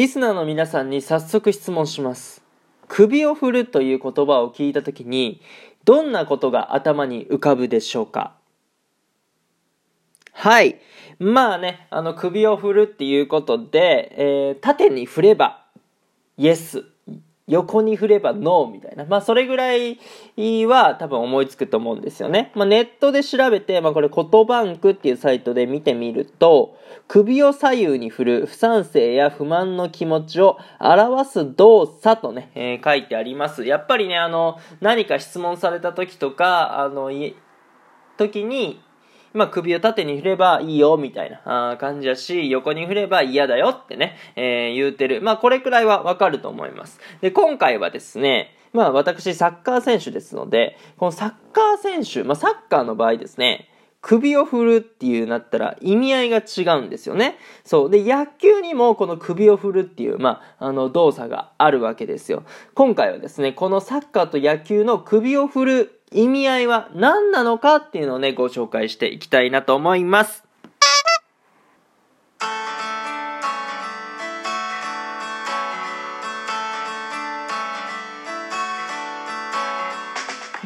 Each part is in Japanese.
リスナーの皆さんに早速質問します。首を振るという言葉を聞いたときに、どんなことが頭に浮かぶでしょうか？はい。まあね、あの、首を振るっていうことで、えー縦に振れば、イエス。横に振ればノーみたいな。まあ、それぐらいは多分思いつくと思うんですよね。まあ、ネットで調べて、まあ、これ、コトバンクっていうサイトで見てみると、首を左右に振る不賛成や不満の気持ちを表す動作とね、えー書いてあります。やっぱりね、あの、何か質問された時とか、あの、時に、まあ、首を縦に振ればいいよ、みたいな感じだし、横に振れば嫌だよってね、えー言うてる。まあ、これくらいはわかると思います。で、今回はですね、まあ、私、サッカー選手ですので、このサッカー選手、まあ、サッカーの場合ですね、首を振るっていうなったら意味合いが違うんですよね。そう。で、野球にもこの首を振るっていう、まあ、あの、動作があるわけですよ。今回はですね、このサッカーと野球の首を振る意味合いは何なのかっていうのをね、ご紹介していきたいなと思います。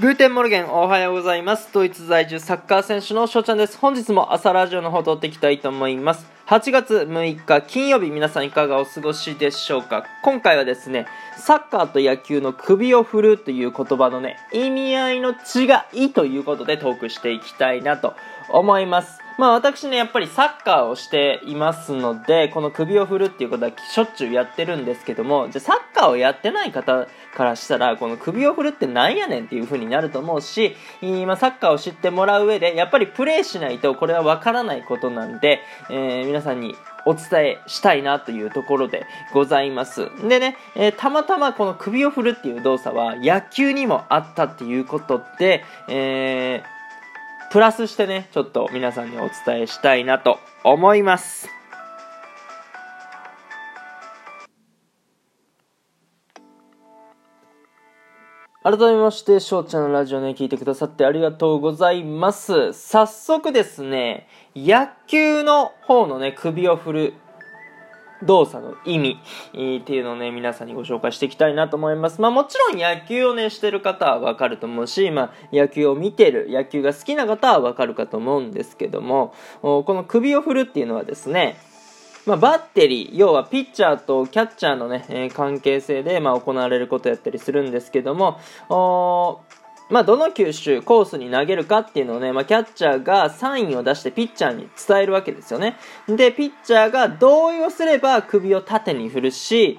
Guten Morgen おはようございます。ドイツ在住サッカー選手の翔ちゃんです。本日も朝ラジオの方撮っていきたいと思います。8月6日金曜日皆さんいかがお過ごしでしょうか？今回はですね、サッカーと野球の首を振るという言葉のね、意味合いの違いということでトークしていきたいなと思います。まあ私ね、やっぱりサッカーをしていますので、この首を振るっていうことはしょっちゅうやってるんですけども、じゃサッカーをやってない方からしたら、この首を振るってなんやねんっていう風になると思うし、今サッカーを知ってもらう上で、やっぱりプレーしないとこれはわからないことなんで、えー皆さんにお伝えしたいなというところでございます。でね、えーたまたまこの首を振るっていう動作は野球にもあったっていうことで、えープラスしてね、ちょっと皆さんにお伝えしたいなと思います。改めまして、翔ちゃんのラジオね、聞いてくださってありがとうございます。早速ですね、野球の方のね、首を振る動作の意味、っていうのをね、皆さんにご紹介していきたいなと思います。まあもちろん野球をね、してる方はわかると思うし、まあ野球を見てる、野球が好きな方はわかるかと思うんですけども、この首を振るっていうのはですね、まあ、バッテリー、要はピッチャーとキャッチャーのね、えー関係性で、まあ、行われることやったりするんですけども、まあ、どの球種、コースに投げるかっていうのをね、まあ、キャッチャーがサインを出してピッチャーに伝えるわけですよね。で、ピッチャーが同意をすれば首を縦に振るし、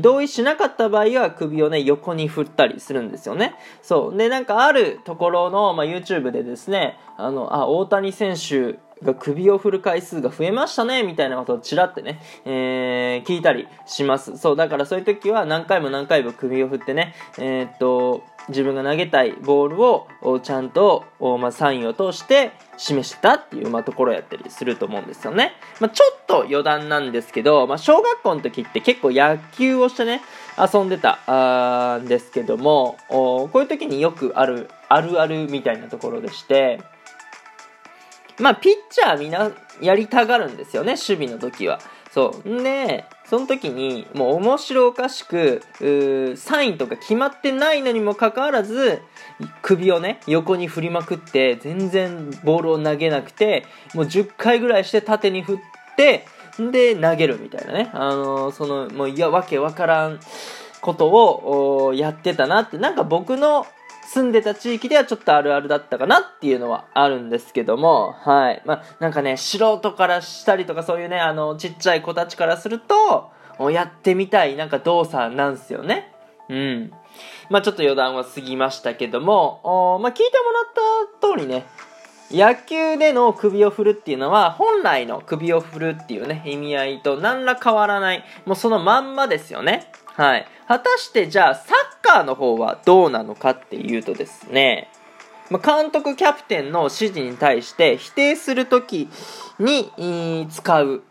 同意しなかった場合は首をね、横に振ったりするんですよね。そう。で、なんかあるところの、まあ、YouTube でですね、あの、あ、大谷選手、が首を振る回数が増えましたねみたいなことをちらってね、えー聞いたりしますそうだからそういう時は何回も何回も首を振ってねえーっと自分が投げたいボールをちゃんと、まあ、サインを通して示したっていう、まあ、ところやったりすると思うんですよね、まあ、ちょっと余談なんですけど、まあ、小学校の時って結構野球をしてね遊んでたんですけどもこういう時によくあるあるあるみたいなところでしてまあ、ピッチャーみんなやりたがるんですよね、守備の時は。そう。んで、その時に、もう面白おかしく、サインとか決まってないのにもかかわらず、首をね、横に振りまくって、全然ボールを投げなくて、もう10回ぐらいして縦に振って、で、投げるみたいなね。あのーその、もう、いや、わけわからんことをやってたなって、なんか僕の住んでた地域ではちょっとあるあるだったかなっていうのはあるんですけども、はい。まあ、なんかね、素人からしたりとかそういうね、あの、ちっちゃい子たちからすると、おやってみたいなんか動作なんすよね。うん。まあちょっと余談は過ぎましたけども、まあ聞いてもらった通りね、野球での首を振るっていうのは本来の首を振るっていうね意味合いと何ら変わらないもうそのまんまですよねはい果たしてじゃあサカーの方はどうなのかっていうとですねまあ監督キャプテンの指示に対して否定するときに使う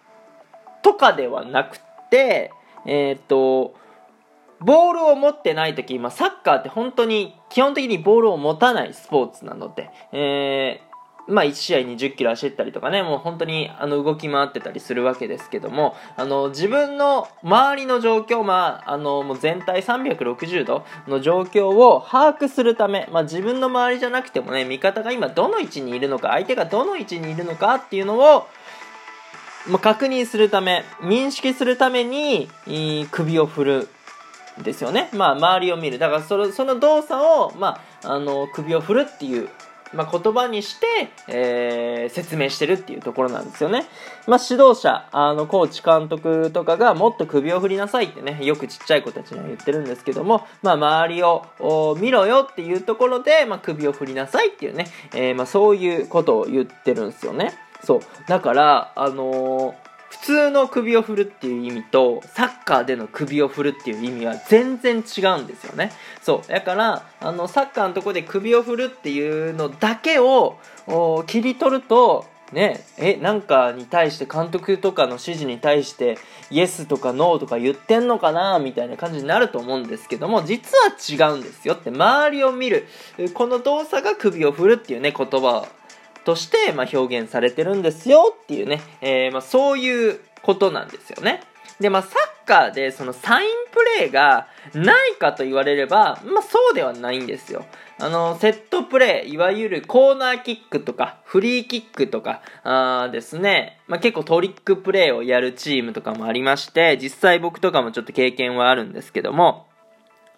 とかではなくてえーとボールを持ってない時、まあ、サッカーって本当に基本的にボールを持たないスポーツなので、えーまあ、1試合20キロ走ったりとかね、もう本当にあの動き回ってたりするわけですけども、あの自分の周りの状況、まあ、あのもう全体360度の状況を把握するため、まあ、自分の周りじゃなくてもね、味方が今どの位置にいるのか、相手がどの位置にいるのかっていうのを、まあ、確認するため、認識するために、首を振るですよね。まあ、周りを見る。だからその、その動作を、まあ、あの、首を振るっていうまあ、言葉にして、えー、説明してるっていうところなんですよね。まあ、指導者、あの、コーチ、監督とかがもっと首を振りなさいってね、よくちっちゃい子たちには言ってるんですけども、まあ、周りを見ろよっていうところで、まあ、首を振りなさいっていうね、えー、まあ、そういうことを言ってるんですよね。そう。だから、あのー普通の首を振るっていう意味とサッカーでの首を振るっていう意味は全然違うんですよね。そう。だからあのサッカーのとこで首を振るっていうのだけを切り取るとねえなんかに対して監督とかの指示に対してイエスとかノーとか言ってんのかなみたいな感じになると思うんですけども実は違うんですよって周りを見る。この動作が首を振るっていうね言葉として、まあ、表現されてるんですよっていうね、えー、まあ、そういうことなんですよね。で、まあ、サッカーでそのサインプレーがないかと言われれば、まあ、そうではないんですよ。あの、セットプレー、いわゆるコーナーキックとか、フリーキックとか、あですね、まあ、結構トリックプレーをやるチームとかもありまして、実際僕とかもちょっと経験はあるんですけども、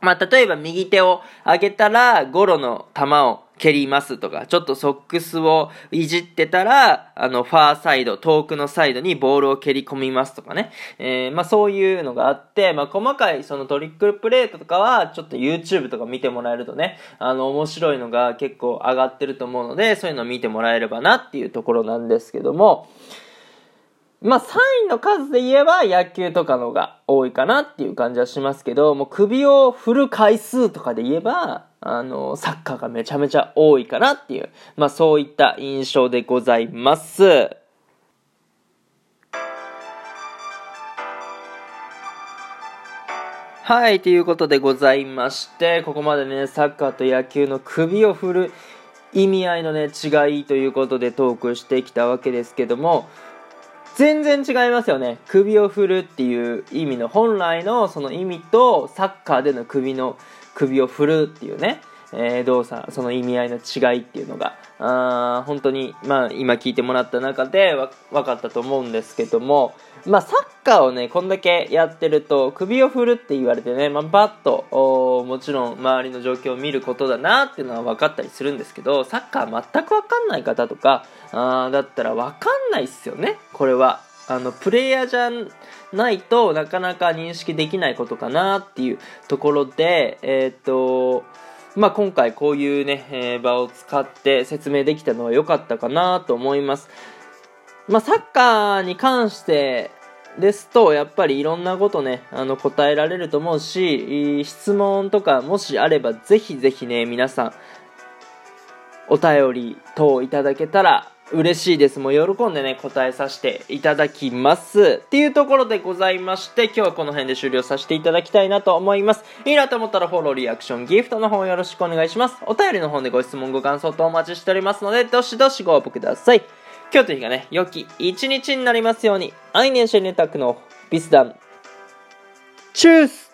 まあ、例えば右手を上げたら、ゴロの球を蹴りますとか、ちょっとソックスをいじってたら、あの、ファーサイド、遠くのサイドにボールを蹴り込みますとかね。えー、まあそういうのがあって、まあ細かいそのトリックルプレートとかは、ちょっと YouTube とか見てもらえるとね、あの、面白いのが結構上がってると思うので、そういうのを見てもらえればなっていうところなんですけども、まあ、サインの数で言えば野球とかのが多いかなっていう感じはしますけど、もう首を振る回数とかで言えば、あの、サッカーがめちゃめちゃ多いかなっていう、まあそういった印象でございます。はい、ということでございまして、ここまでね、サッカーと野球の首を振る意味合いのね、違いということでトークしてきたわけですけども、全然違いますよね。首を振るっていう意味の本来のその意味とサッカーでの首の首を振るっていうね、えー、動作、その意味合いの違いっていうのが、あ本当に、まあ今聞いてもらった中で分かったと思うんですけども、まあサッカーをね、こんだけやってると首を振るって言われてね、まあバッと、もちろん周りの状況を見ることだなっていうのは分かったりするんですけど、サッカー全く分かんない方とか、あだったら分かんないっすよね、これは。あの、プレイヤーじゃないとなかなか認識できないことかなっていうところで、えっ、と、まあ、今回こういうね、えー、場を使って説明できたのは良かったかなと思います。まあ、サッカーに関してですと、やっぱりいろんなことね、あの、答えられると思うし、質問とかもしあれば、ぜひぜひね、皆さん、お便り等いただけたら嬉しいです。もう喜んでね、答えさせていただきます。っていうところでございまして、今日はこの辺で終了させていただきたいなと思います。いいなと思ったらフォロー、リアクション、ギフトの方よろしくお願いします。お便りの方でご質問、ご感想とお待ちしておりますので、どしどしご応募ください。今日という日がね、良き一日になりますように、アイネンシェネタクのビスダン。チュース